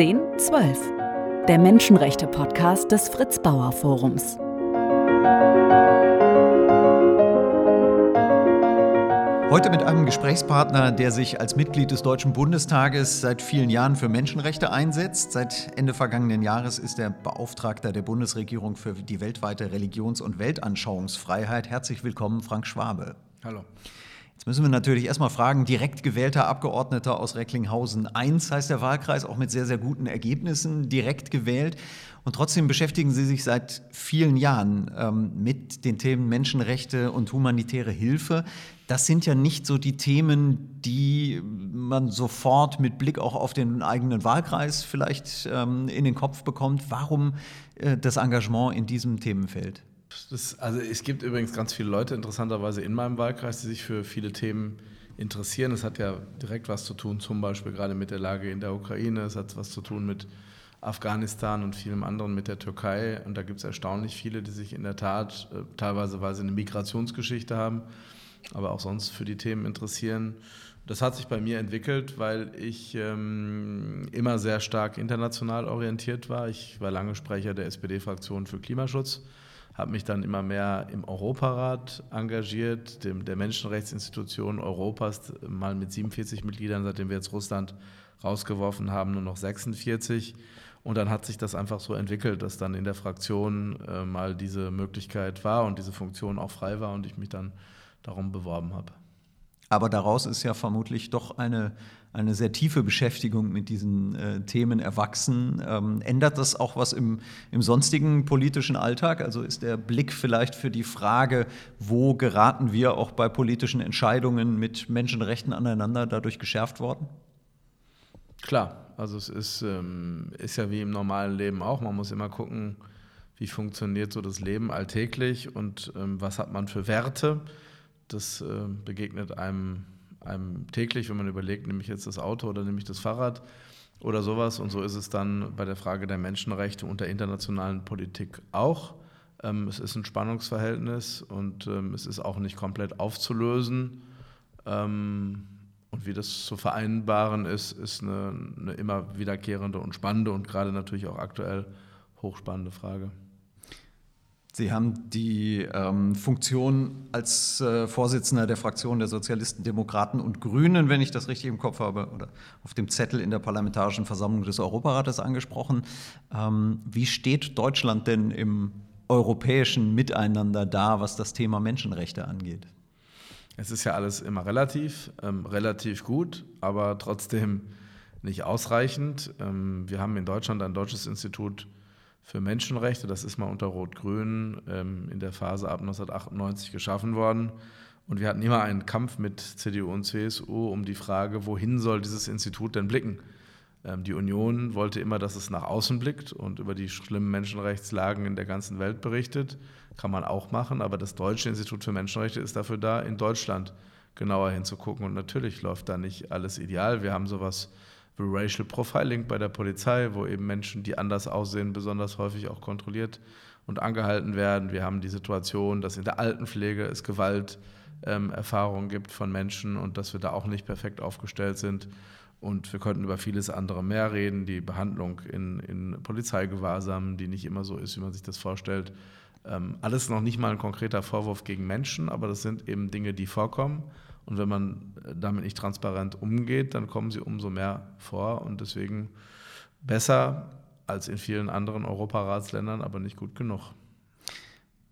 1012, der Menschenrechte-Podcast des Fritz Bauer Forums. Heute mit einem Gesprächspartner, der sich als Mitglied des Deutschen Bundestages seit vielen Jahren für Menschenrechte einsetzt. Seit Ende vergangenen Jahres ist er Beauftragter der Bundesregierung für die weltweite Religions- und Weltanschauungsfreiheit. Herzlich willkommen, Frank Schwabe. Hallo. Jetzt müssen wir natürlich erstmal fragen, direkt gewählter Abgeordneter aus Recklinghausen 1 heißt der Wahlkreis, auch mit sehr, sehr guten Ergebnissen direkt gewählt. Und trotzdem beschäftigen Sie sich seit vielen Jahren ähm, mit den Themen Menschenrechte und humanitäre Hilfe. Das sind ja nicht so die Themen, die man sofort mit Blick auch auf den eigenen Wahlkreis vielleicht ähm, in den Kopf bekommt. Warum äh, das Engagement in diesem Themenfeld? Das, also es gibt übrigens ganz viele Leute interessanterweise in meinem Wahlkreis, die sich für viele Themen interessieren. Es hat ja direkt was zu tun, zum Beispiel gerade mit der Lage in der Ukraine. Es hat was zu tun mit Afghanistan und vielem anderen, mit der Türkei. Und da gibt es erstaunlich viele, die sich in der Tat, äh, teilweise weil sie eine Migrationsgeschichte haben, aber auch sonst für die Themen interessieren. Das hat sich bei mir entwickelt, weil ich ähm, immer sehr stark international orientiert war. Ich war lange Sprecher der SPD-Fraktion für Klimaschutz habe mich dann immer mehr im Europarat engagiert, dem, der Menschenrechtsinstitution Europas, mal mit 47 Mitgliedern, seitdem wir jetzt Russland rausgeworfen haben, nur noch 46. Und dann hat sich das einfach so entwickelt, dass dann in der Fraktion äh, mal diese Möglichkeit war und diese Funktion auch frei war und ich mich dann darum beworben habe. Aber daraus ist ja vermutlich doch eine, eine sehr tiefe Beschäftigung mit diesen äh, Themen erwachsen. Ähm, ändert das auch was im, im sonstigen politischen Alltag? Also ist der Blick vielleicht für die Frage, wo geraten wir auch bei politischen Entscheidungen mit Menschenrechten aneinander dadurch geschärft worden? Klar, also es ist, ähm, ist ja wie im normalen Leben auch. Man muss immer gucken, wie funktioniert so das Leben alltäglich und ähm, was hat man für Werte das äh, begegnet einem, einem täglich, wenn man überlegt, nehme ich jetzt das Auto oder nehme ich das Fahrrad oder sowas. Und so ist es dann bei der Frage der Menschenrechte und der internationalen Politik auch. Ähm, es ist ein Spannungsverhältnis und ähm, es ist auch nicht komplett aufzulösen. Ähm, und wie das zu vereinbaren ist, ist eine, eine immer wiederkehrende und spannende und gerade natürlich auch aktuell hochspannende Frage. Sie haben die ähm, Funktion als äh, Vorsitzender der Fraktion der Sozialisten, Demokraten und Grünen, wenn ich das richtig im Kopf habe, oder auf dem Zettel in der Parlamentarischen Versammlung des Europarates angesprochen. Ähm, wie steht Deutschland denn im europäischen Miteinander da, was das Thema Menschenrechte angeht? Es ist ja alles immer relativ, ähm, relativ gut, aber trotzdem nicht ausreichend. Ähm, wir haben in Deutschland ein deutsches Institut für Menschenrechte. Das ist mal unter Rot-Grün ähm, in der Phase ab 1998 geschaffen worden. Und wir hatten immer einen Kampf mit CDU und CSU um die Frage, wohin soll dieses Institut denn blicken? Ähm, die Union wollte immer, dass es nach außen blickt und über die schlimmen Menschenrechtslagen in der ganzen Welt berichtet. Kann man auch machen, aber das Deutsche Institut für Menschenrechte ist dafür da, in Deutschland genauer hinzugucken. Und natürlich läuft da nicht alles ideal. Wir haben sowas Racial Profiling bei der Polizei, wo eben Menschen, die anders aussehen, besonders häufig auch kontrolliert und angehalten werden. Wir haben die Situation, dass in der Altenpflege es Gewalterfahrungen ähm, gibt von Menschen und dass wir da auch nicht perfekt aufgestellt sind. Und wir könnten über vieles andere mehr reden, die Behandlung in, in Polizeigewahrsam, die nicht immer so ist, wie man sich das vorstellt. Ähm, alles noch nicht mal ein konkreter Vorwurf gegen Menschen, aber das sind eben Dinge, die vorkommen. Und wenn man damit nicht transparent umgeht, dann kommen sie umso mehr vor und deswegen besser als in vielen anderen Europaratsländern, aber nicht gut genug.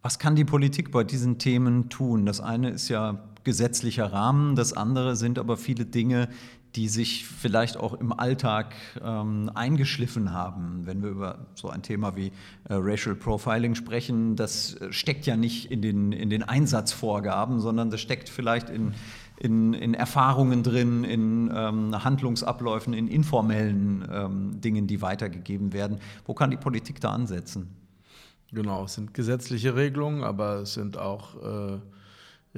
Was kann die Politik bei diesen Themen tun? Das eine ist ja gesetzlicher Rahmen, das andere sind aber viele Dinge, die sich vielleicht auch im Alltag ähm, eingeschliffen haben. Wenn wir über so ein Thema wie äh, Racial Profiling sprechen, das steckt ja nicht in den, in den Einsatzvorgaben, sondern das steckt vielleicht in in, in Erfahrungen drin, in ähm, Handlungsabläufen, in informellen ähm, Dingen, die weitergegeben werden. Wo kann die Politik da ansetzen? Genau, es sind gesetzliche Regelungen, aber es sind auch äh,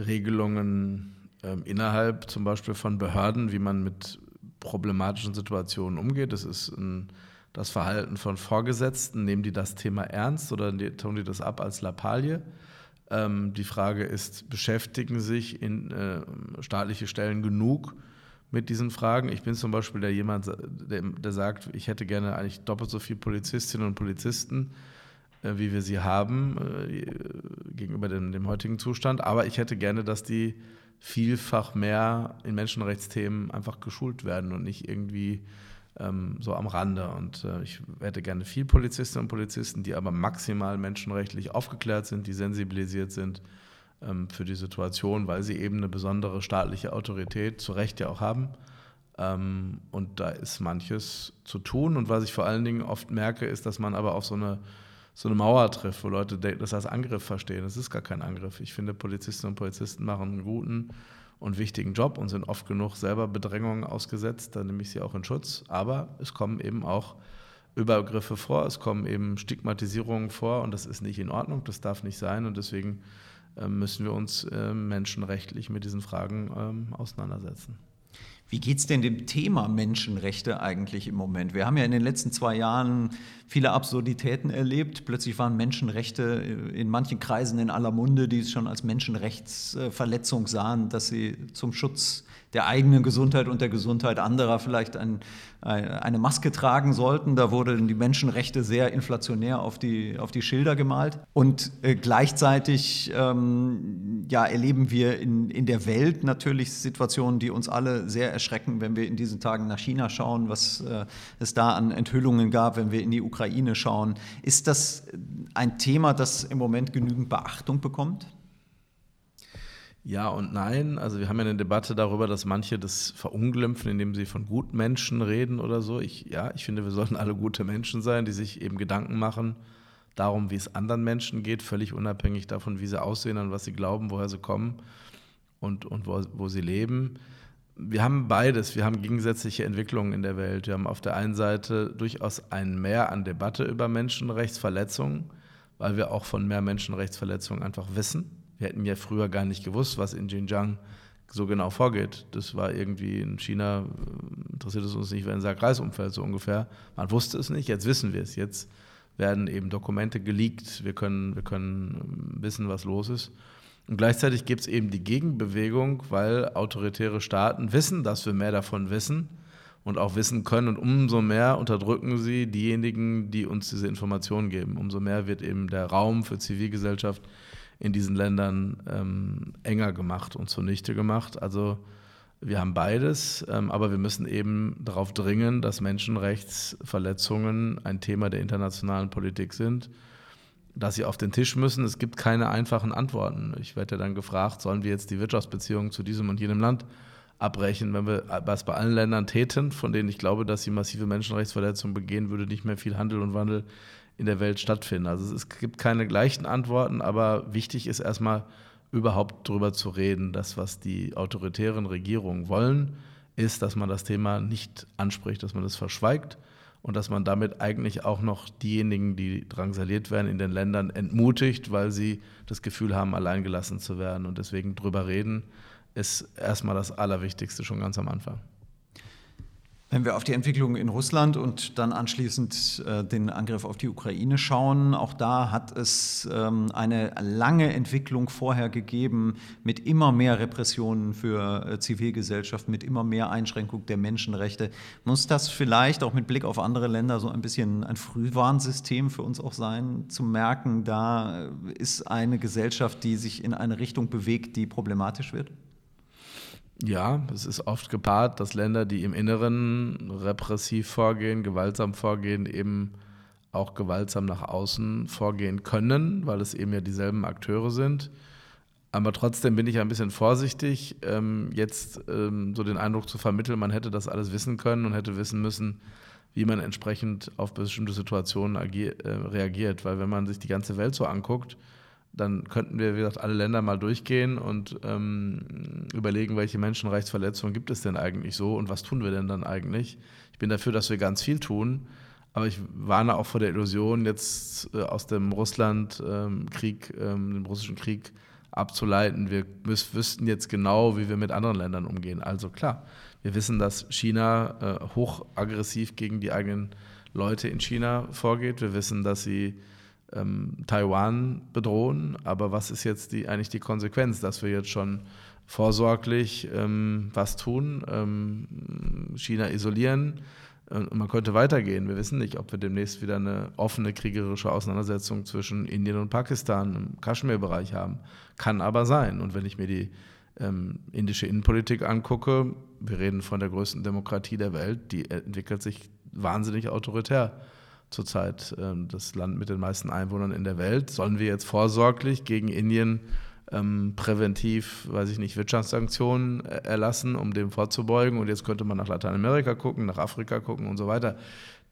Regelungen äh, innerhalb zum Beispiel von Behörden, wie man mit problematischen Situationen umgeht. Das ist ein, das Verhalten von Vorgesetzten. Nehmen die das Thema ernst oder tun die das ab als Lappalie? Ähm, die Frage ist, beschäftigen sich in, äh, staatliche Stellen genug mit diesen Fragen. Ich bin zum Beispiel der jemand, der, der sagt, ich hätte gerne eigentlich doppelt so viele Polizistinnen und Polizisten, äh, wie wir sie haben, äh, gegenüber dem, dem, heutigen Zustand. Aber ich hätte gerne, dass die vielfach mehr in Menschenrechtsthemen einfach geschult werden und nicht irgendwie ähm, so am Rande. Und äh, ich hätte gerne viel Polizistinnen und Polizisten, die aber maximal menschenrechtlich aufgeklärt sind, die sensibilisiert sind ähm, für die Situation, weil sie eben eine besondere staatliche Autorität zu Recht ja auch haben. Ähm, und da ist manches zu tun. Und was ich vor allen Dingen oft merke, ist, dass man aber auf so eine, so eine Mauer trifft, wo Leute das als Angriff verstehen. Das ist gar kein Angriff. Ich finde, Polizistinnen und Polizisten machen einen guten und wichtigen Job und sind oft genug selber Bedrängungen ausgesetzt. Da nehme ich sie auch in Schutz. Aber es kommen eben auch Übergriffe vor, es kommen eben Stigmatisierungen vor und das ist nicht in Ordnung, das darf nicht sein. Und deswegen ähm, müssen wir uns ähm, menschenrechtlich mit diesen Fragen ähm, auseinandersetzen. Wie geht es denn dem Thema Menschenrechte eigentlich im Moment? Wir haben ja in den letzten zwei Jahren viele Absurditäten erlebt. Plötzlich waren Menschenrechte in manchen Kreisen in aller Munde, die es schon als Menschenrechtsverletzung sahen, dass sie zum Schutz der eigenen Gesundheit und der Gesundheit anderer vielleicht ein, eine Maske tragen sollten. Da wurden die Menschenrechte sehr inflationär auf die, auf die Schilder gemalt. Und äh, gleichzeitig ähm, ja, erleben wir in, in der Welt natürlich Situationen, die uns alle sehr erschrecken, wenn wir in diesen Tagen nach China schauen, was äh, es da an Enthüllungen gab, wenn wir in die Ukraine schauen. Ist das ein Thema, das im Moment genügend Beachtung bekommt? Ja und nein. Also wir haben ja eine Debatte darüber, dass manche das verunglimpfen, indem sie von Gutmenschen reden oder so. Ich, ja, ich finde, wir sollten alle gute Menschen sein, die sich eben Gedanken machen darum, wie es anderen Menschen geht, völlig unabhängig davon, wie sie aussehen und was sie glauben, woher sie kommen und, und wo, wo sie leben. Wir haben beides. Wir haben gegensätzliche Entwicklungen in der Welt. Wir haben auf der einen Seite durchaus ein Mehr an Debatte über Menschenrechtsverletzungen, weil wir auch von mehr Menschenrechtsverletzungen einfach wissen wir hätten ja früher gar nicht gewusst, was in Xinjiang so genau vorgeht. Das war irgendwie in China, äh, interessiert es uns nicht, wenn ein Kreis umfällt, so ungefähr. Man wusste es nicht, jetzt wissen wir es. Jetzt werden eben Dokumente geleakt, wir können, wir können ähm, wissen, was los ist. Und gleichzeitig gibt es eben die Gegenbewegung, weil autoritäre Staaten wissen, dass wir mehr davon wissen und auch wissen können. Und umso mehr unterdrücken sie diejenigen, die uns diese Informationen geben. Umso mehr wird eben der Raum für Zivilgesellschaft in diesen Ländern ähm, enger gemacht und zunichte gemacht. Also wir haben beides, ähm, aber wir müssen eben darauf dringen, dass Menschenrechtsverletzungen ein Thema der internationalen Politik sind, dass sie auf den Tisch müssen. Es gibt keine einfachen Antworten. Ich werde ja dann gefragt, sollen wir jetzt die Wirtschaftsbeziehungen zu diesem und jenem Land abbrechen, wenn wir das bei allen Ländern täten, von denen ich glaube, dass sie massive Menschenrechtsverletzungen begehen, würde nicht mehr viel Handel und Wandel in der Welt stattfinden. Also es gibt keine gleichen Antworten, aber wichtig ist erstmal überhaupt darüber zu reden, dass was die autoritären Regierungen wollen, ist, dass man das Thema nicht anspricht, dass man das verschweigt und dass man damit eigentlich auch noch diejenigen, die drangsaliert werden, in den Ländern entmutigt, weil sie das Gefühl haben, alleingelassen zu werden. Und deswegen drüber reden ist erstmal das Allerwichtigste schon ganz am Anfang. Wenn wir auf die Entwicklung in Russland und dann anschließend äh, den Angriff auf die Ukraine schauen, auch da hat es ähm, eine lange Entwicklung vorher gegeben mit immer mehr Repressionen für äh, Zivilgesellschaft, mit immer mehr Einschränkung der Menschenrechte. Muss das vielleicht auch mit Blick auf andere Länder so ein bisschen ein Frühwarnsystem für uns auch sein, zu merken, da ist eine Gesellschaft, die sich in eine Richtung bewegt, die problematisch wird? Ja, es ist oft gepaart, dass Länder, die im Inneren repressiv vorgehen, gewaltsam vorgehen, eben auch gewaltsam nach außen vorgehen können, weil es eben ja dieselben Akteure sind. Aber trotzdem bin ich ein bisschen vorsichtig, ähm, jetzt ähm, so den Eindruck zu vermitteln, man hätte das alles wissen können und hätte wissen müssen, wie man entsprechend auf bestimmte Situationen äh, reagiert. Weil wenn man sich die ganze Welt so anguckt, dann könnten wir, wie gesagt, alle Länder mal durchgehen und ähm, überlegen, welche Menschenrechtsverletzungen gibt es denn eigentlich so und was tun wir denn dann eigentlich. Ich bin dafür, dass wir ganz viel tun, aber ich warne auch vor der Illusion, jetzt äh, aus dem Russland-Krieg, ähm, dem russischen Krieg abzuleiten, wir müß, wüssten jetzt genau, wie wir mit anderen Ländern umgehen. Also klar, wir wissen, dass China äh, hochaggressiv gegen die eigenen Leute in China vorgeht. Wir wissen, dass sie ähm, Taiwan bedrohen. Aber was ist jetzt die, eigentlich die Konsequenz, dass wir jetzt schon vorsorglich ähm, was tun, ähm, China isolieren. Und man könnte weitergehen. Wir wissen nicht, ob wir demnächst wieder eine offene kriegerische Auseinandersetzung zwischen Indien und Pakistan im Kaschmir-Bereich haben. Kann aber sein. Und wenn ich mir die ähm, indische Innenpolitik angucke, wir reden von der größten Demokratie der Welt, die entwickelt sich wahnsinnig autoritär zurzeit. Ähm, das Land mit den meisten Einwohnern in der Welt. Sollen wir jetzt vorsorglich gegen Indien ähm, präventiv, weiß ich nicht, Wirtschaftssanktionen äh, erlassen, um dem vorzubeugen. Und jetzt könnte man nach Lateinamerika gucken, nach Afrika gucken und so weiter.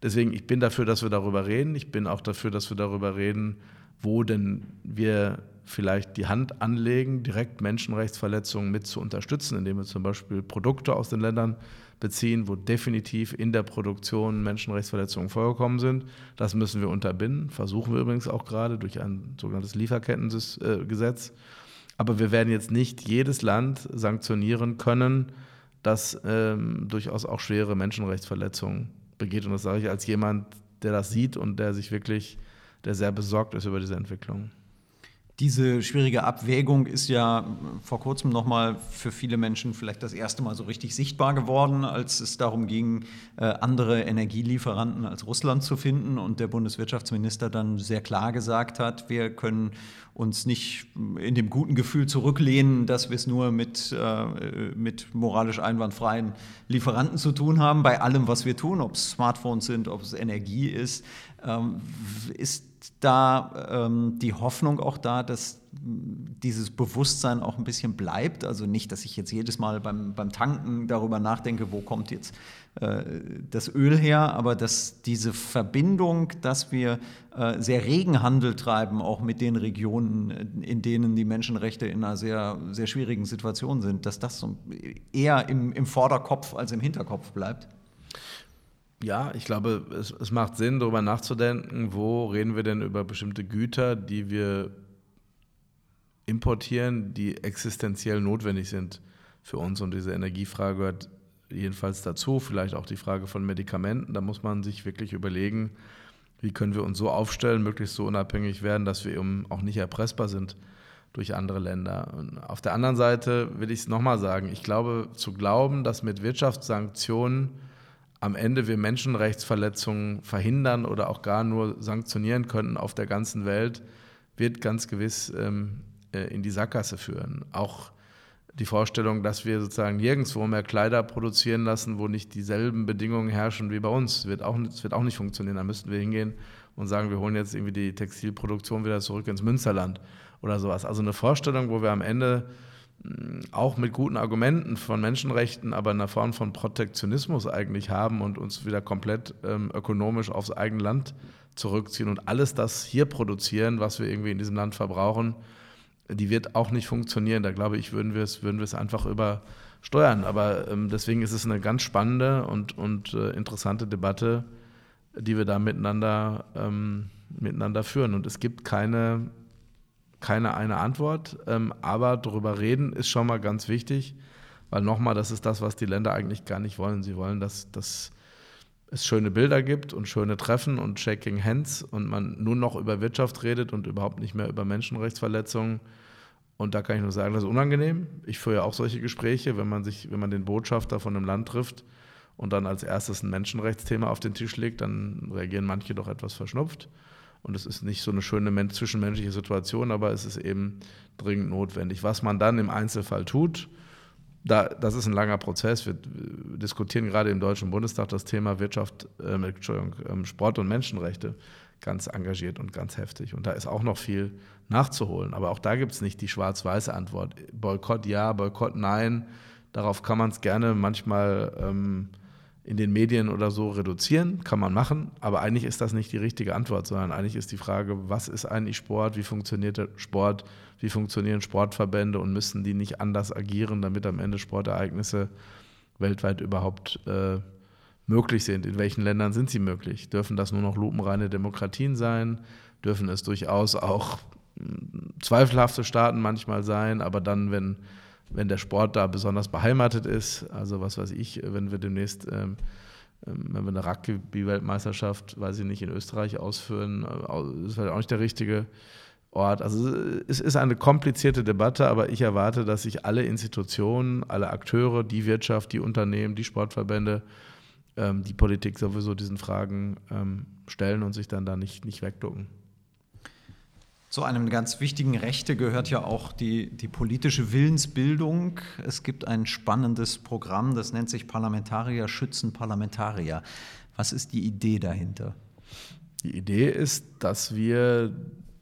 Deswegen, ich bin dafür, dass wir darüber reden. Ich bin auch dafür, dass wir darüber reden, wo denn wir vielleicht die Hand anlegen, direkt Menschenrechtsverletzungen mit zu unterstützen, indem wir zum Beispiel Produkte aus den Ländern beziehen, wo definitiv in der Produktion Menschenrechtsverletzungen vorgekommen sind. Das müssen wir unterbinden, versuchen wir übrigens auch gerade durch ein sogenanntes Lieferkettengesetz. Aber wir werden jetzt nicht jedes Land sanktionieren können, das ähm, durchaus auch schwere Menschenrechtsverletzungen begeht. Und das sage ich als jemand, der das sieht und der sich wirklich, der sehr besorgt ist über diese Entwicklung. Diese schwierige Abwägung ist ja vor kurzem nochmal für viele Menschen vielleicht das erste Mal so richtig sichtbar geworden, als es darum ging, äh, andere Energielieferanten als Russland zu finden und der Bundeswirtschaftsminister dann sehr klar gesagt hat, wir können uns nicht in dem guten Gefühl zurücklehnen, dass wir es nur mit, äh, mit moralisch einwandfreien Lieferanten zu tun haben, bei allem, was wir tun, ob es Smartphones sind, ob es Energie ist. Ähm, ist da ähm, die Hoffnung auch da, dass dieses Bewusstsein auch ein bisschen bleibt? Also nicht, dass ich jetzt jedes Mal beim, beim Tanken darüber nachdenke, wo kommt jetzt äh, das Öl her, aber dass diese Verbindung, dass wir äh, sehr regen Handel treiben, auch mit den Regionen, in denen die Menschenrechte in einer sehr, sehr schwierigen Situation sind, dass das so eher im, im Vorderkopf als im Hinterkopf bleibt? Ja, ich glaube, es, es macht Sinn, darüber nachzudenken, wo reden wir denn über bestimmte Güter, die wir importieren, die existenziell notwendig sind für uns. Und diese Energiefrage gehört jedenfalls dazu, vielleicht auch die Frage von Medikamenten. Da muss man sich wirklich überlegen, wie können wir uns so aufstellen, möglichst so unabhängig werden, dass wir eben auch nicht erpressbar sind durch andere Länder. Und auf der anderen Seite will ich es nochmal sagen, ich glaube, zu glauben, dass mit Wirtschaftssanktionen am Ende wir Menschenrechtsverletzungen verhindern oder auch gar nur sanktionieren könnten auf der ganzen Welt, wird ganz gewiss ähm, äh, in die Sackgasse führen. Auch die Vorstellung, dass wir sozusagen nirgendwo mehr Kleider produzieren lassen, wo nicht dieselben Bedingungen herrschen wie bei uns, wird auch, das wird auch nicht funktionieren. Da müssten wir hingehen und sagen, wir holen jetzt irgendwie die Textilproduktion wieder zurück ins Münsterland oder sowas. Also eine Vorstellung, wo wir am Ende auch mit guten Argumenten von Menschenrechten, aber in einer Form von Protektionismus eigentlich haben und uns wieder komplett ähm, ökonomisch aufs eigene Land zurückziehen und alles das hier produzieren, was wir irgendwie in diesem Land verbrauchen, die wird auch nicht funktionieren. Da glaube ich, würden wir es, würden einfach übersteuern. Aber ähm, deswegen ist es eine ganz spannende und, und äh, interessante Debatte, die wir da miteinander, ähm, miteinander führen. Und es gibt keine keine eine Antwort, ähm, aber darüber reden ist schon mal ganz wichtig, weil nochmal, das ist das, was die Länder eigentlich gar nicht wollen. Sie wollen, dass, dass es schöne Bilder gibt und schöne Treffen und Shaking Hands und man nur noch über Wirtschaft redet und überhaupt nicht mehr über Menschenrechtsverletzungen. Und da kann ich nur sagen, das ist unangenehm. Ich führe ja auch solche Gespräche, wenn man sich, wenn man den Botschafter von einem Land trifft und dann als erstes ein Menschenrechtsthema auf den Tisch legt, dann reagieren manche doch etwas verschnupft. Und es ist nicht so eine schöne zwischenmenschliche Situation, aber es ist eben dringend notwendig. Was man dann im Einzelfall tut, da, das ist ein langer Prozess. Wir diskutieren gerade im Deutschen Bundestag das Thema Wirtschaft, äh, Sport und Menschenrechte ganz engagiert und ganz heftig. Und da ist auch noch viel nachzuholen. Aber auch da gibt es nicht die schwarz-weiße Antwort. Boykott ja, Boykott nein. Darauf kann man es gerne manchmal ähm, in den Medien oder so reduzieren, kann man machen, aber eigentlich ist das nicht die richtige Antwort, sondern eigentlich ist die Frage, was ist eigentlich Sport, wie funktioniert der Sport, wie funktionieren Sportverbände und müssen die nicht anders agieren, damit am Ende Sportereignisse weltweit überhaupt äh, möglich sind. In welchen Ländern sind sie möglich? Dürfen das nur noch lupenreine Demokratien sein? Dürfen es durchaus auch hm, zweifelhafte Staaten manchmal sein, aber dann, wenn wenn der Sport da besonders beheimatet ist. Also was weiß ich, wenn wir demnächst, ähm, ähm wenn wir eine Rugby-Weltmeisterschaft, weiß ich nicht, in Österreich ausführen, äh, ist vielleicht auch nicht der richtige Ort. Also es ist eine komplizierte Debatte, aber ich erwarte, dass sich alle Institutionen, alle Akteure, die Wirtschaft, die Unternehmen, die Sportverbände, ähm, die Politik sowieso diesen Fragen ähm, stellen und sich dann da nicht, nicht wegducken. Zu einem ganz wichtigen Rechte gehört ja auch die, die politische Willensbildung. Es gibt ein spannendes Programm, das nennt sich Parlamentarier schützen Parlamentarier. Was ist die Idee dahinter? Die Idee ist, dass wir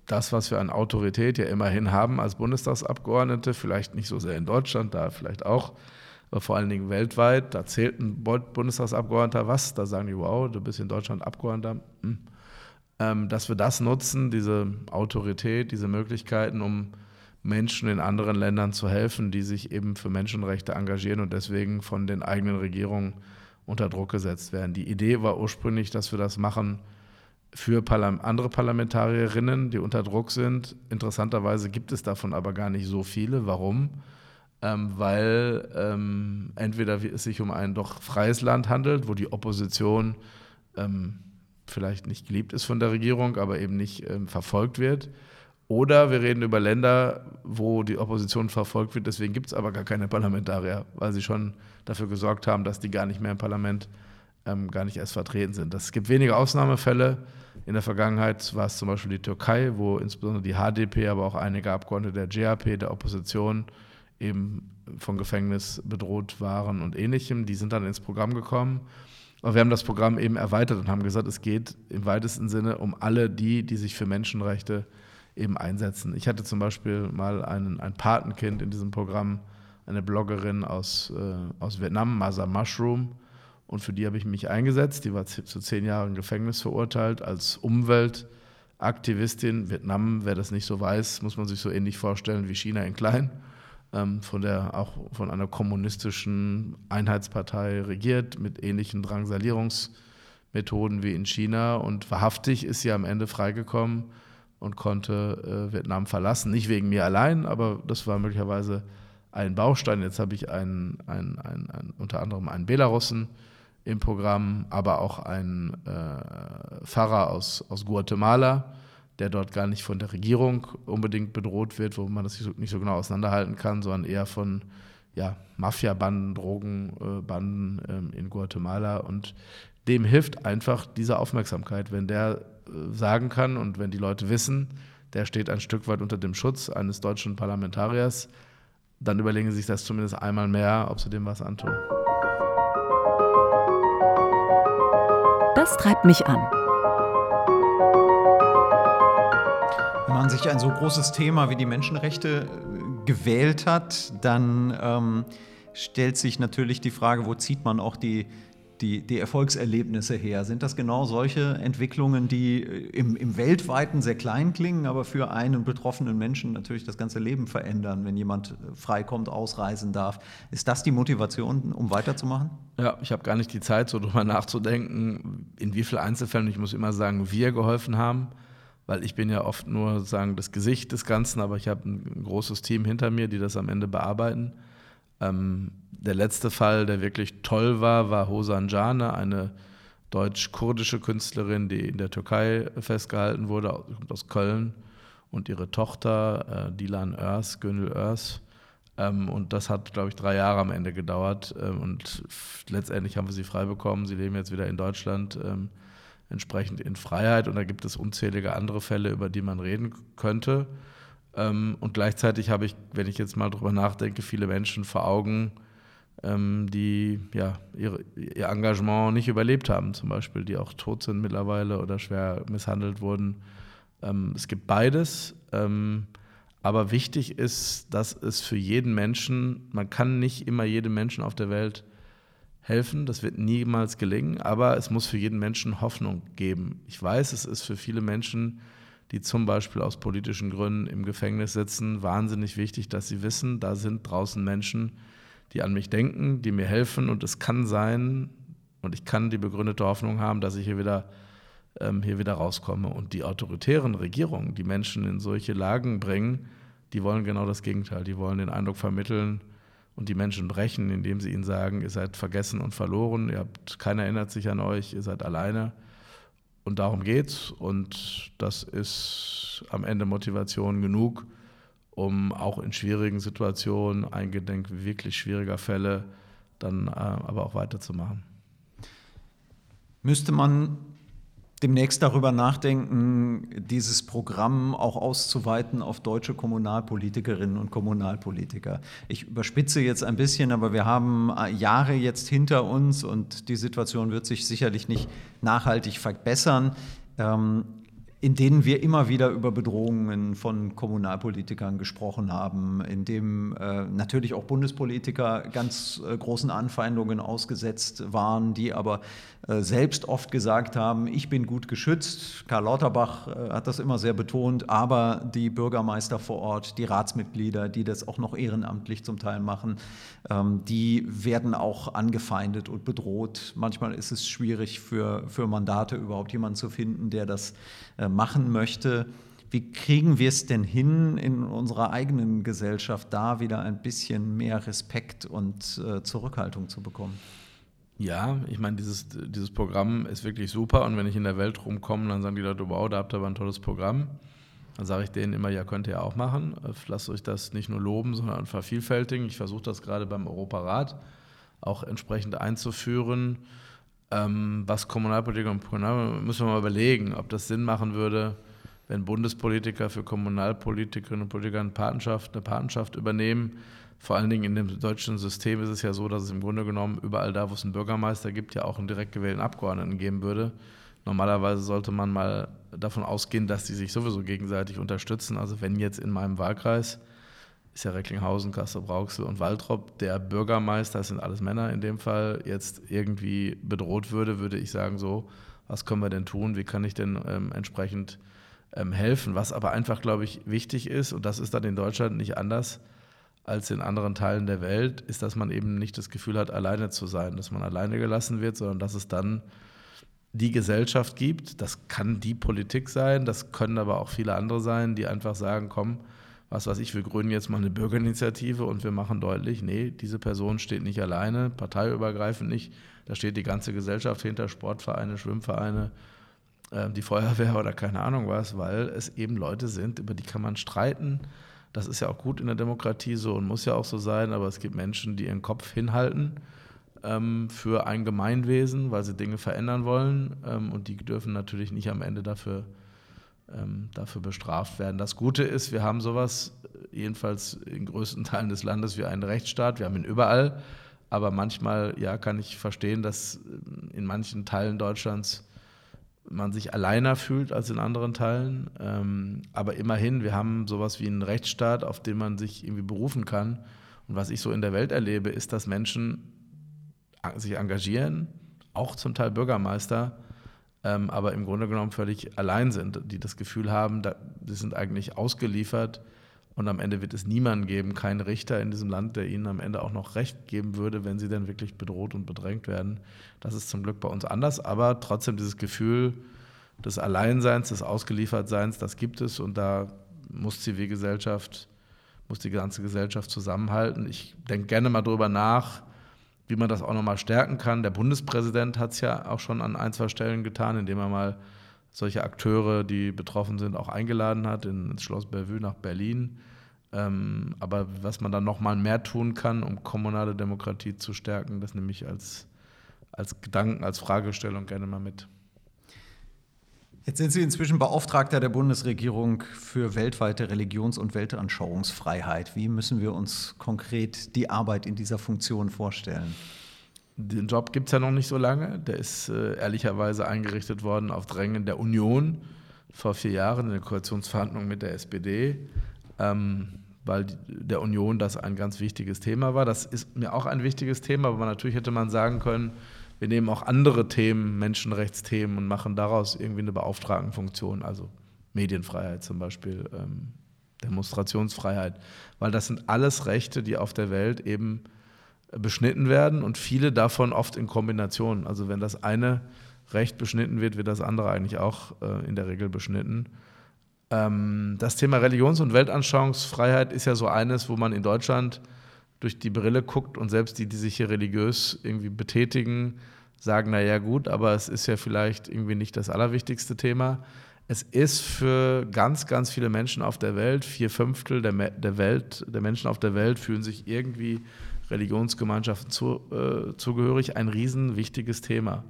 das, was wir an Autorität ja immerhin haben als Bundestagsabgeordnete, vielleicht nicht so sehr in Deutschland, da vielleicht auch, aber vor allen Dingen weltweit, da zählt ein Bundestagsabgeordneter was, da sagen die, wow, du bist in Deutschland Abgeordneter. Hm dass wir das nutzen, diese Autorität, diese Möglichkeiten, um Menschen in anderen Ländern zu helfen, die sich eben für Menschenrechte engagieren und deswegen von den eigenen Regierungen unter Druck gesetzt werden. Die Idee war ursprünglich, dass wir das machen für andere Parlamentarierinnen, die unter Druck sind. Interessanterweise gibt es davon aber gar nicht so viele. Warum? Ähm, weil ähm, entweder es sich um ein doch freies Land handelt, wo die Opposition ähm, vielleicht nicht geliebt ist von der Regierung, aber eben nicht ähm, verfolgt wird. Oder wir reden über Länder, wo die Opposition verfolgt wird, deswegen gibt es aber gar keine Parlamentarier, weil sie schon dafür gesorgt haben, dass die gar nicht mehr im Parlament ähm, gar nicht erst vertreten sind. Es gibt wenige Ausnahmefälle. In der Vergangenheit war es zum Beispiel die Türkei, wo insbesondere die HDP, aber auch einige Abgeordnete der GAP, der Opposition, eben von Gefängnis bedroht waren und ähnlichem. Die sind dann ins Programm gekommen. Aber wir haben das Programm eben erweitert und haben gesagt, es geht im weitesten Sinne um alle die, die sich für Menschenrechte eben einsetzen. Ich hatte zum Beispiel mal einen, ein Patenkind in diesem Programm, eine Bloggerin aus, äh, aus Vietnam, Masa Mushroom. Und für die habe ich mich eingesetzt. Die war zu zehn Jahren Gefängnis verurteilt als Umweltaktivistin. Vietnam, wer das nicht so weiß, muss man sich so ähnlich vorstellen wie China in klein von der auch von einer kommunistischen Einheitspartei regiert, mit ähnlichen Drangsalierungsmethoden wie in China. Und wahrhaftig ist sie am Ende freigekommen und konnte äh, Vietnam verlassen. Nicht wegen mir allein, aber das war möglicherweise ein Baustein. Jetzt habe ich einen, einen, einen, einen, unter anderem einen Belarussen im Programm, aber auch einen äh, Pfarrer aus, aus Guatemala, der dort gar nicht von der Regierung unbedingt bedroht wird, wo man das nicht so, genau auseinanderhalten kann, sondern eher von ja, Mafia-Banden, Drogenbanden ähm, in Guatemala. Und dem hilft einfach diese Aufmerksamkeit, wenn der äh, sagen kann und wenn die Leute wissen, der steht ein Stück weit unter dem Schutz eines deutschen Parlamentariers, dann überlegen sie sich das zumindest einmal mehr, ob sie dem was antun. Das treibt mich an. Man sich ein so großes Thema wie die Menschenrechte äh, gewählt hat, dann ähm, stellt sich natürlich die Frage, wo zieht man auch die, die, die Erfolgserlebnisse her? Sind das genau solche Entwicklungen, die äh, im, im weltweiten sehr klein klingen, aber für einen betroffenen Menschen natürlich das ganze Leben verändern, wenn jemand äh, freikommt, ausreisen darf? Ist das die Motivation, um weiterzumachen? Ja, ich habe gar nicht die Zeit, so drüber nachzudenken, in wie vielen Einzelfällen, ich muss immer sagen, wir geholfen haben weil ich bin ja oft nur sagen das Gesicht des Ganzen, aber ich habe ein großes Team hinter mir, die das am Ende bearbeiten. Ähm, der letzte Fall, der wirklich toll war, war Hosan Jane, eine deutsch-kurdische Künstlerin, die in der Türkei festgehalten wurde, kommt aus Köln, und ihre Tochter äh, Dilan Örs, Gönül Örs. Ähm, und das hat, glaube ich, drei Jahre am Ende gedauert. Ähm, und letztendlich haben wir sie frei bekommen. Sie leben jetzt wieder in Deutschland. Entsprechend in Freiheit. Und da gibt es unzählige andere Fälle, über die man reden könnte. Ähm, und gleichzeitig habe ich, wenn ich jetzt mal drüber nachdenke, viele Menschen vor Augen, ähm, die ja, ihre, ihr Engagement nicht überlebt haben, zum Beispiel, die auch tot sind mittlerweile oder schwer misshandelt wurden. Ähm, es gibt beides. aber wichtig ist, dass es für jeden Menschen, man kann nicht immer jedem Menschen auf der Welt helfen. Das wird niemals gelingen, aber es muss für jeden Menschen Hoffnung geben. Ich weiß, es ist für viele Menschen, die zum Beispiel aus politischen Gründen im Gefängnis sitzen, wahnsinnig wichtig, dass sie wissen, da sind draußen Menschen, die an mich denken, die mir helfen und es kann sein und ich kann die begründete Hoffnung haben, dass ich hier wieder ähm, hier wieder rauskomme. Und die autoritären Regierungen, die Menschen in solche Lagen bringen, die wollen genau das Gegenteil. Die wollen den Eindruck vermitteln, und die Menschen brechen, indem sie ihnen sagen, ihr seid vergessen und verloren, ihr habt, keiner erinnert sich an euch, ihr seid alleine. Und darum geht's. Und das ist am Ende Motivation genug, um auch in schwierigen Situationen, eingedenk wirklich schwieriger Fälle, dann äh, aber auch weiterzumachen. Müsste man demnächst darüber nachdenken, dieses Programm auch auszuweiten auf deutsche Kommunalpolitikerinnen und Kommunalpolitiker. Ich überspitze jetzt ein bisschen, aber wir haben äh, Jahre jetzt hinter uns und die Situation wird sich sicherlich nicht nachhaltig verbessern. Ähm, in denen wir immer wieder über Bedrohungen von Kommunalpolitikern gesprochen haben, in dem äh, natürlich auch Bundespolitiker ganz äh, großen Anfeindungen ausgesetzt waren, die aber äh, selbst oft gesagt haben, ich bin gut geschützt. Karl Lauterbach äh, hat das immer sehr betont, aber die Bürgermeister vor Ort, die Ratsmitglieder, die das auch noch ehrenamtlich zum Teil machen, ähm, die werden auch angefeindet und bedroht. Manchmal ist es schwierig für, für Mandate überhaupt jemanden zu finden, der das äh, machen möchte. Wie kriegen wir es denn hin, in unserer eigenen Gesellschaft da wieder ein bisschen mehr Respekt und äh, Zurückhaltung zu bekommen? Ja, ich meine, dieses, dieses Programm ist wirklich super und wenn ich in der Welt rumkomme, dann sagen die Leute, wow, da habt ihr aber ein tolles Programm. Dann sage ich denen immer, ja, könnt ihr auch machen. Lasst euch das nicht nur loben, sondern vervielfältigen. Ich versuche das gerade beim Europarat auch entsprechend einzuführen. Ähm, was Kommunalpolitiker und Kommunalpolitiker, müssen wir mal überlegen, ob das Sinn machen würde, wenn Bundespolitiker für Kommunalpolitikerinnen und Politiker eine Patenschaft, eine Patenschaft übernehmen. Vor allen Dingen in dem deutschen System ist es ja so, dass es im Grunde genommen überall da, wo es einen Bürgermeister gibt, ja auch einen direkt gewählten Abgeordneten geben würde. Normalerweise sollte man mal davon ausgehen, dass die sich sowieso gegenseitig unterstützen. Also wenn jetzt in meinem Wahlkreis ist ja Recklinghausen, Kassel-Brauxel und Waltrop, der Bürgermeister, das sind alles Männer in dem Fall, jetzt irgendwie bedroht würde, würde ich sagen, so, was können wir denn tun, wie kann ich denn ähm, entsprechend ähm, helfen? Was aber einfach, glaube ich, wichtig ist, und das ist dann in Deutschland nicht anders als in anderen Teilen der Welt, ist, dass man eben nicht das Gefühl hat, alleine zu sein, dass man alleine gelassen wird, sondern dass es dann die Gesellschaft gibt. Das kann die Politik sein, das können aber auch viele andere sein, die einfach sagen, komm, was weiß ich, wir gründen jetzt mal eine Bürgerinitiative und wir machen deutlich, nee, diese Person steht nicht alleine, parteiübergreifend nicht, da steht die ganze Gesellschaft hinter, Sportvereine, Schwimmvereine, äh, die Feuerwehr oder keine Ahnung was, weil es eben Leute sind, über die kann man streiten. Das ist ja auch gut in der Demokratie so und muss ja auch so sein, aber es gibt Menschen, die ihren Kopf hinhalten ähm, für ein Gemeinwesen, weil sie Dinge verändern wollen ähm, und die dürfen natürlich nicht am Ende dafür ähm, dafür bestraft werden. Das Gute ist, wir haben sowas, jedenfalls in größten Teilen des Landes, wie einen Rechtsstaat. Wir haben ihn überall. Aber manchmal, ja, kann ich verstehen, dass äh, in manchen Teilen Deutschlands man sich alleiner fühlt als in anderen Teilen. Ähm, aber immerhin, wir haben sowas wie einen Rechtsstaat, auf den man sich irgendwie berufen kann. Und was ich so in der Welt erlebe, ist, dass Menschen sich engagieren, auch zum Teil Bürgermeister, ähm, aber im Grunde genommen völlig allein sind, die das Gefühl haben, da, sie sind eigentlich ausgeliefert und am Ende wird es niemanden geben, keinen Richter in diesem Land, der ihnen am Ende auch noch Recht geben würde, wenn sie dann wirklich bedroht und bedrängt werden. Das ist zum Glück bei uns anders, aber trotzdem dieses Gefühl des Alleinseins, des Ausgeliefertseins, das gibt es und da muss Zivilgesellschaft, muss die ganze Gesellschaft zusammenhalten. Ich denke gerne mal drüber nach, wie man das auch nochmal stärken kann. Der Bundespräsident hat es ja auch schon an ein, zwei Stellen getan, indem er mal solche Akteure, die betroffen sind, auch eingeladen hat ins Schloss Bellevue nach Berlin. Ähm, aber was man dann nochmal mehr tun kann, um kommunale Demokratie zu stärken, das nehme ich als, als Gedanken, als Fragestellung gerne mal mit. Jetzt sind Sie inzwischen Beauftragter der Bundesregierung für weltweite Religions- und Weltanschauungsfreiheit. Wie müssen wir uns konkret die Arbeit in dieser Funktion vorstellen? Den Job gibt es ja noch nicht so lange. Der ist äh, ehrlicherweise eingerichtet worden auf Drängen der Union vor vier Jahren in der Koalitionsverhandlung mit der SPD, ähm, weil die, der Union das ein ganz wichtiges Thema war. Das ist mir auch ein wichtiges Thema, aber natürlich hätte man sagen können, wir nehmen auch andere Themen, Menschenrechtsthemen und machen daraus irgendwie eine Beauftragtenfunktion, also Medienfreiheit zum Beispiel, ähm, Demonstrationsfreiheit, weil das sind alles Rechte, die auf der Welt eben beschnitten werden und viele davon oft in Kombination. Also wenn das eine Recht beschnitten wird, wird das andere eigentlich auch äh, in der Regel beschnitten. Ähm, das Thema Religions- und Weltanschauungsfreiheit ist ja so eines, wo man in Deutschland durch die Brille guckt und selbst die, die sich hier religiös irgendwie betätigen, sagen, naja gut, aber es ist ja vielleicht irgendwie nicht das allerwichtigste Thema. Es ist für ganz, ganz viele Menschen auf der Welt, vier Fünftel der, der Welt, der Menschen auf der Welt fühlen sich irgendwie Religionsgemeinschaften zu, äh, zugehörig, ein riesen wichtiges Thema.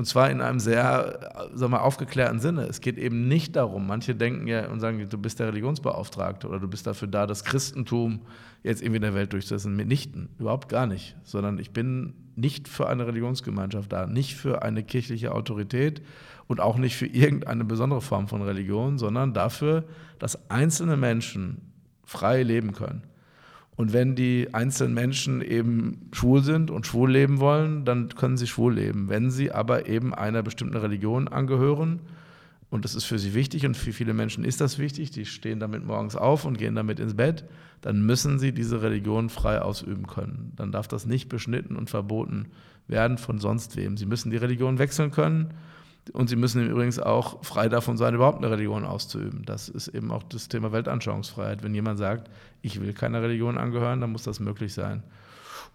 Und zwar in einem sehr sagen wir, aufgeklärten Sinne. Es geht eben nicht darum, manche denken ja und sagen, du bist der Religionsbeauftragte oder du bist dafür da, das Christentum jetzt irgendwie in der Welt durchzusetzen. Mitnichten, überhaupt gar nicht. Sondern ich bin nicht für eine Religionsgemeinschaft da, nicht für eine kirchliche Autorität und auch nicht für irgendeine besondere Form von Religion, sondern dafür, dass einzelne Menschen frei leben können. Und wenn die einzelnen Menschen eben schwul sind und schwul leben wollen, dann können sie schwul leben. Wenn sie aber eben einer bestimmten Religion angehören, und das ist für sie wichtig und für viele Menschen ist das wichtig, die stehen damit morgens auf und gehen damit ins Bett, dann müssen sie diese Religion frei ausüben können. Dann darf das nicht beschnitten und verboten werden von sonst wem. Sie müssen die Religion wechseln können und sie müssen übrigens auch frei davon sein, überhaupt eine Religion auszuüben. Das ist eben auch das Thema Weltanschauungsfreiheit. Wenn jemand sagt, ich will keiner Religion angehören, dann muss das möglich sein.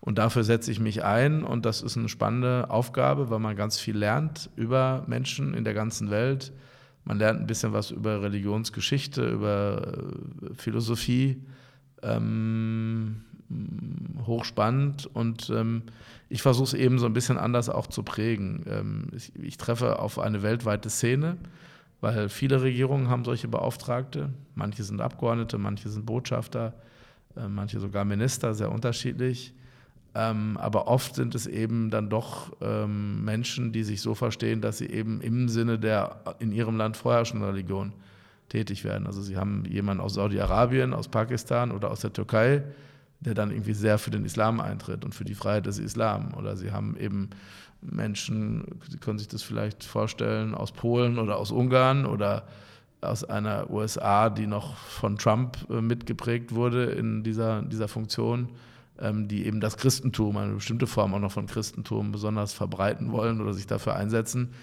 Und dafür setze ich mich ein und das ist eine spannende Aufgabe, weil man ganz viel lernt über Menschen in der ganzen Welt. Man lernt ein bisschen was über Religionsgeschichte, über äh, Philosophie. Ähm, hochspannend und ähm, ich versuche es eben so ein bisschen anders auch zu prägen. Ähm, ich, ich, treffe auf eine weltweite Szene, weil viele Regierungen haben solche Beauftragte. Manche sind Abgeordnete, manche sind Botschafter, äh, manche sogar Minister, sehr unterschiedlich. Ähm, aber oft sind es eben dann doch ähm, Menschen, die sich so verstehen, dass sie eben im Sinne der in ihrem Land vorherrschenden Religion tätig werden. Also sie haben jemanden aus Saudi-Arabien, aus Pakistan oder aus der Türkei, der dann irgendwie sehr für den Islam eintritt und für die Freiheit des Islam. Oder sie haben eben Menschen, Sie können sich das vielleicht vorstellen, aus Polen oder aus Ungarn oder aus einer USA, die noch von Trump äh, mitgeprägt wurde in dieser, dieser Funktion, ähm, die eben das Christentum, eine bestimmte Form auch noch von Christentum besonders verbreiten wollen oder sich dafür einsetzen.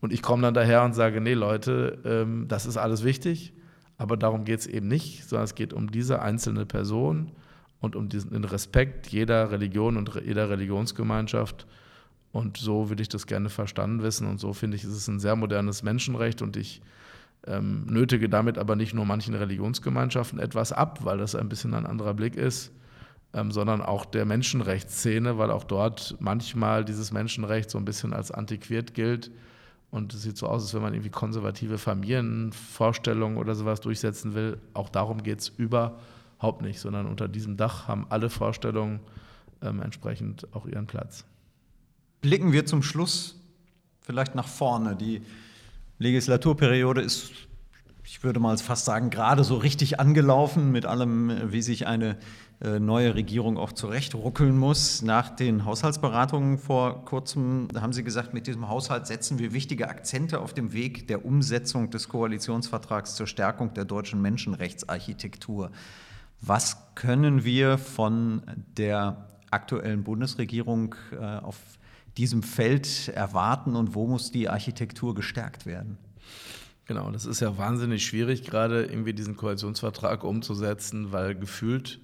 Und ich komme dann daher und sage, nee Leute, ähm, das ist alles wichtig, aber darum geht es eben nicht, sondern es geht um diese einzelne Person und um diesen Respekt jeder Religion und jeder Religionsgemeinschaft. Und so will ich das gerne verstanden wissen. Und so finde ich, ist es ein sehr modernes Menschenrecht. Und ich ähm, nötige damit aber nicht nur manchen Religionsgemeinschaften etwas ab, weil das ein bisschen ein anderer Blick ist, ähm, sondern auch der Menschenrechtsszene, weil auch dort manchmal dieses Menschenrecht so ein bisschen als antiquiert gilt. Und es sieht so aus, als wenn man irgendwie konservative Familienvorstellungen oder sowas durchsetzen will. Auch darum geht es über Haupt nicht, sondern unter diesem Dach haben alle Vorstellungen ähm, entsprechend auch ihren Platz. Blicken wir zum Schluss vielleicht nach vorne. Die Legislaturperiode ist, ich würde mal fast sagen, gerade so richtig angelaufen mit allem, wie sich eine äh, neue Regierung auch zurechtruckeln muss. Nach den Haushaltsberatungen vor kurzem haben Sie gesagt, mit diesem Haushalt setzen wir wichtige Akzente auf dem Weg der Umsetzung des Koalitionsvertrags zur Stärkung der deutschen Menschenrechtsarchitektur. Was können wir von der aktuellen Bundesregierung äh, auf diesem Feld erwarten und wo muss die Architektur gestärkt werden? Genau, das ist ja wahnsinnig schwierig, gerade irgendwie diesen Koalitionsvertrag umzusetzen, weil gefühlt,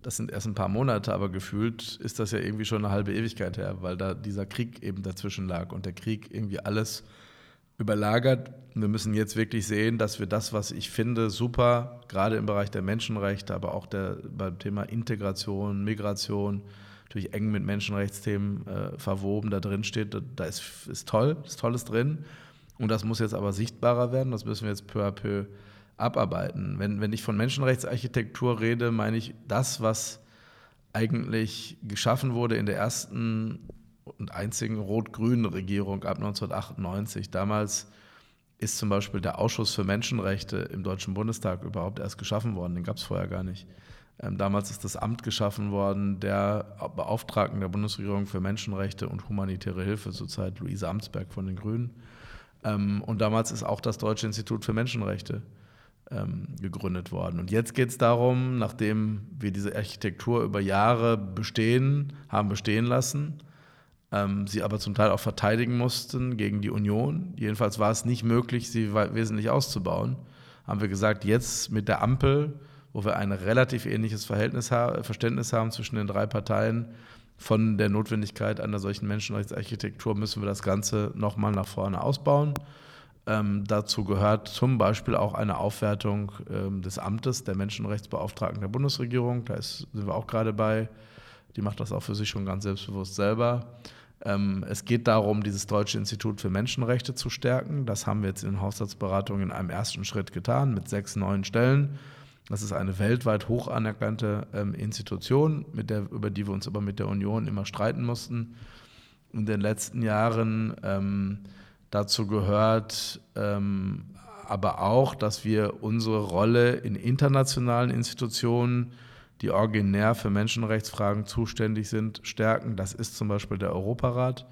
das sind erst ein paar Monate, aber gefühlt ist das ja irgendwie schon eine halbe Ewigkeit her, weil da dieser Krieg eben dazwischen lag und der Krieg irgendwie alles überlagert. Wir müssen jetzt wirklich sehen, dass wir das, was ich finde, super, gerade im Bereich der Menschenrechte, aber auch der, beim Thema Integration, Migration, natürlich eng mit Menschenrechtsthemen äh, verwoben, da drin steht, da ist, ist toll, ist Tolles drin. Und das muss jetzt aber sichtbarer werden, das müssen wir jetzt peu à peu abarbeiten. Wenn, wenn ich von Menschenrechtsarchitektur rede, meine ich das, was eigentlich geschaffen wurde in der ersten und einzigen rot-grünen Regierung ab 1998. Damals ist zum Beispiel der Ausschuss für Menschenrechte im Deutschen Bundestag überhaupt erst geschaffen worden. Den gab es vorher gar nicht. Ähm, damals ist das Amt geschaffen worden der Beauftragten der Bundesregierung für Menschenrechte und humanitäre Hilfe, zurzeit Luise Amtsberg von den Grünen. Ähm, und damals ist auch das Deutsche Institut für Menschenrechte ähm, gegründet worden. Und jetzt geht es darum, nachdem wir diese Architektur über Jahre bestehen, haben bestehen lassen, ähm, sie aber zum Teil auch verteidigen mussten gegen die Union. Jedenfalls war es nicht möglich, sie wesentlich auszubauen. Haben wir gesagt, jetzt mit der Ampel, wo wir ein relativ ähnliches Verhältnis, Verständnis haben zwischen den drei Parteien, von der Notwendigkeit einer solchen Menschenrechtsarchitektur müssen wir das Ganze nochmal nach vorne ausbauen. Ähm, dazu gehört zum Beispiel auch eine Aufwertung ähm, des Amtes der Menschenrechtsbeauftragten der Bundesregierung. Da ist, sind wir auch gerade bei. Die macht das auch für sich schon ganz selbstbewusst selber. Ähm, es geht darum, dieses Deutsche Institut für Menschenrechte zu stärken. Das haben wir jetzt in den Haushaltsberatungen in einem ersten Schritt getan mit sechs neuen Stellen. Das ist eine weltweit hoch anerkannte ähm, Institution, der, über die wir uns aber mit der Union immer streiten mussten. In den letzten Jahren ähm, dazu gehört ähm, aber auch, dass wir unsere Rolle in internationalen Institutionen, die originär für Menschenrechtsfragen zuständig sind, stärken. Das ist zum Beispiel der Europarat,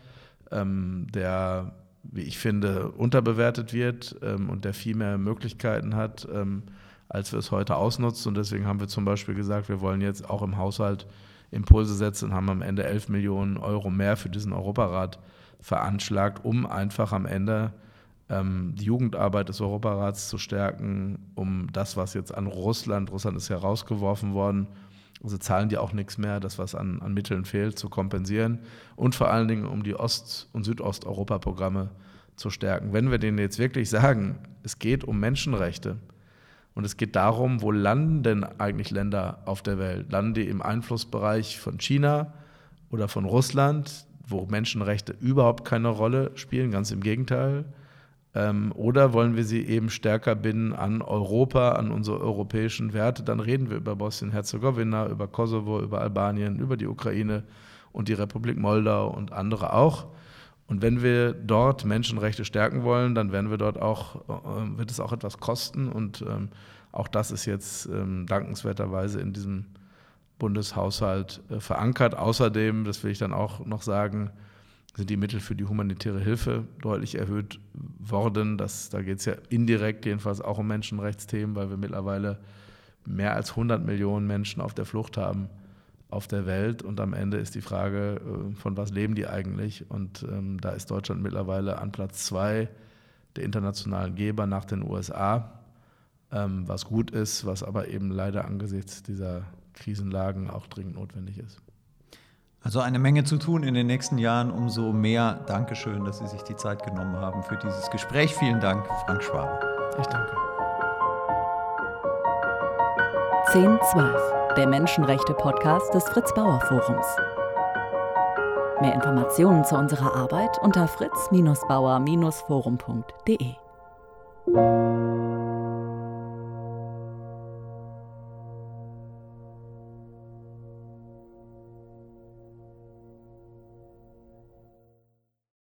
ähm, der, wie ich finde, unterbewertet wird ähm, und der viel mehr Möglichkeiten hat ähm, als wir es heute ausnutzen. Und deswegen haben wir zum Beispiel gesagt, wir wollen jetzt auch im Haushalt Impulse setzen und haben am Ende 11 Millionen Euro mehr für diesen Europarat veranschlagt, um einfach am Ende die Jugendarbeit des Europarats zu stärken, um das, was jetzt an Russland, Russland ist ja rausgeworfen worden, also zahlen die auch nichts mehr, das, was an, an Mitteln fehlt, zu kompensieren und vor allen Dingen, um die Ost- und Südosteuropa-Programme zu stärken. Wenn wir denen jetzt wirklich sagen, es geht um Menschenrechte, und es geht darum, wo landen denn eigentlich Länder auf der Welt? Landen die im Einflussbereich von China oder von Russland, wo Menschenrechte überhaupt keine Rolle spielen, ganz im Gegenteil? Ähm, oder wollen wir sie eben stärker binden an Europa, an unsere europäischen Werte? Dann reden wir über Bosnien-Herzegowina, über Kosovo, über Albanien, über die Ukraine und die Republik Moldau und andere auch. Und wenn wir dort Menschenrechte stärken wollen, dann werden wir dort auch, äh, wird es auch etwas kosten. Und ähm, auch das ist jetzt ähm, dankenswerterweise in diesem Bundeshaushalt äh, verankert. Außerdem, das will ich dann auch noch sagen, sind die Mittel für die humanitäre Hilfe deutlich erhöht worden. Das, da geht es ja indirekt jedenfalls auch um Menschenrechtsthemen, weil wir mittlerweile mehr als 100 Millionen Menschen auf der Flucht haben auf der Welt. Und am Ende ist die Frage, äh, von was leben die eigentlich? Und ähm, da ist Deutschland mittlerweile an Platz zwei der internationalen Geber nach den USA, ähm, was gut ist, was aber eben leider angesichts dieser Krisenlagen auch dringend notwendig ist. Also eine Menge zu tun in den nächsten Jahren. Umso mehr Dankeschön, dass Sie sich die Zeit genommen haben für dieses Gespräch. Vielen Dank, Frank Schwabe. Ich danke. 1012 der Menschenrechte-Podcast des Fritz Bauer Forums. Mehr Informationen zu unserer Arbeit unter fritz-bauer-forum.de.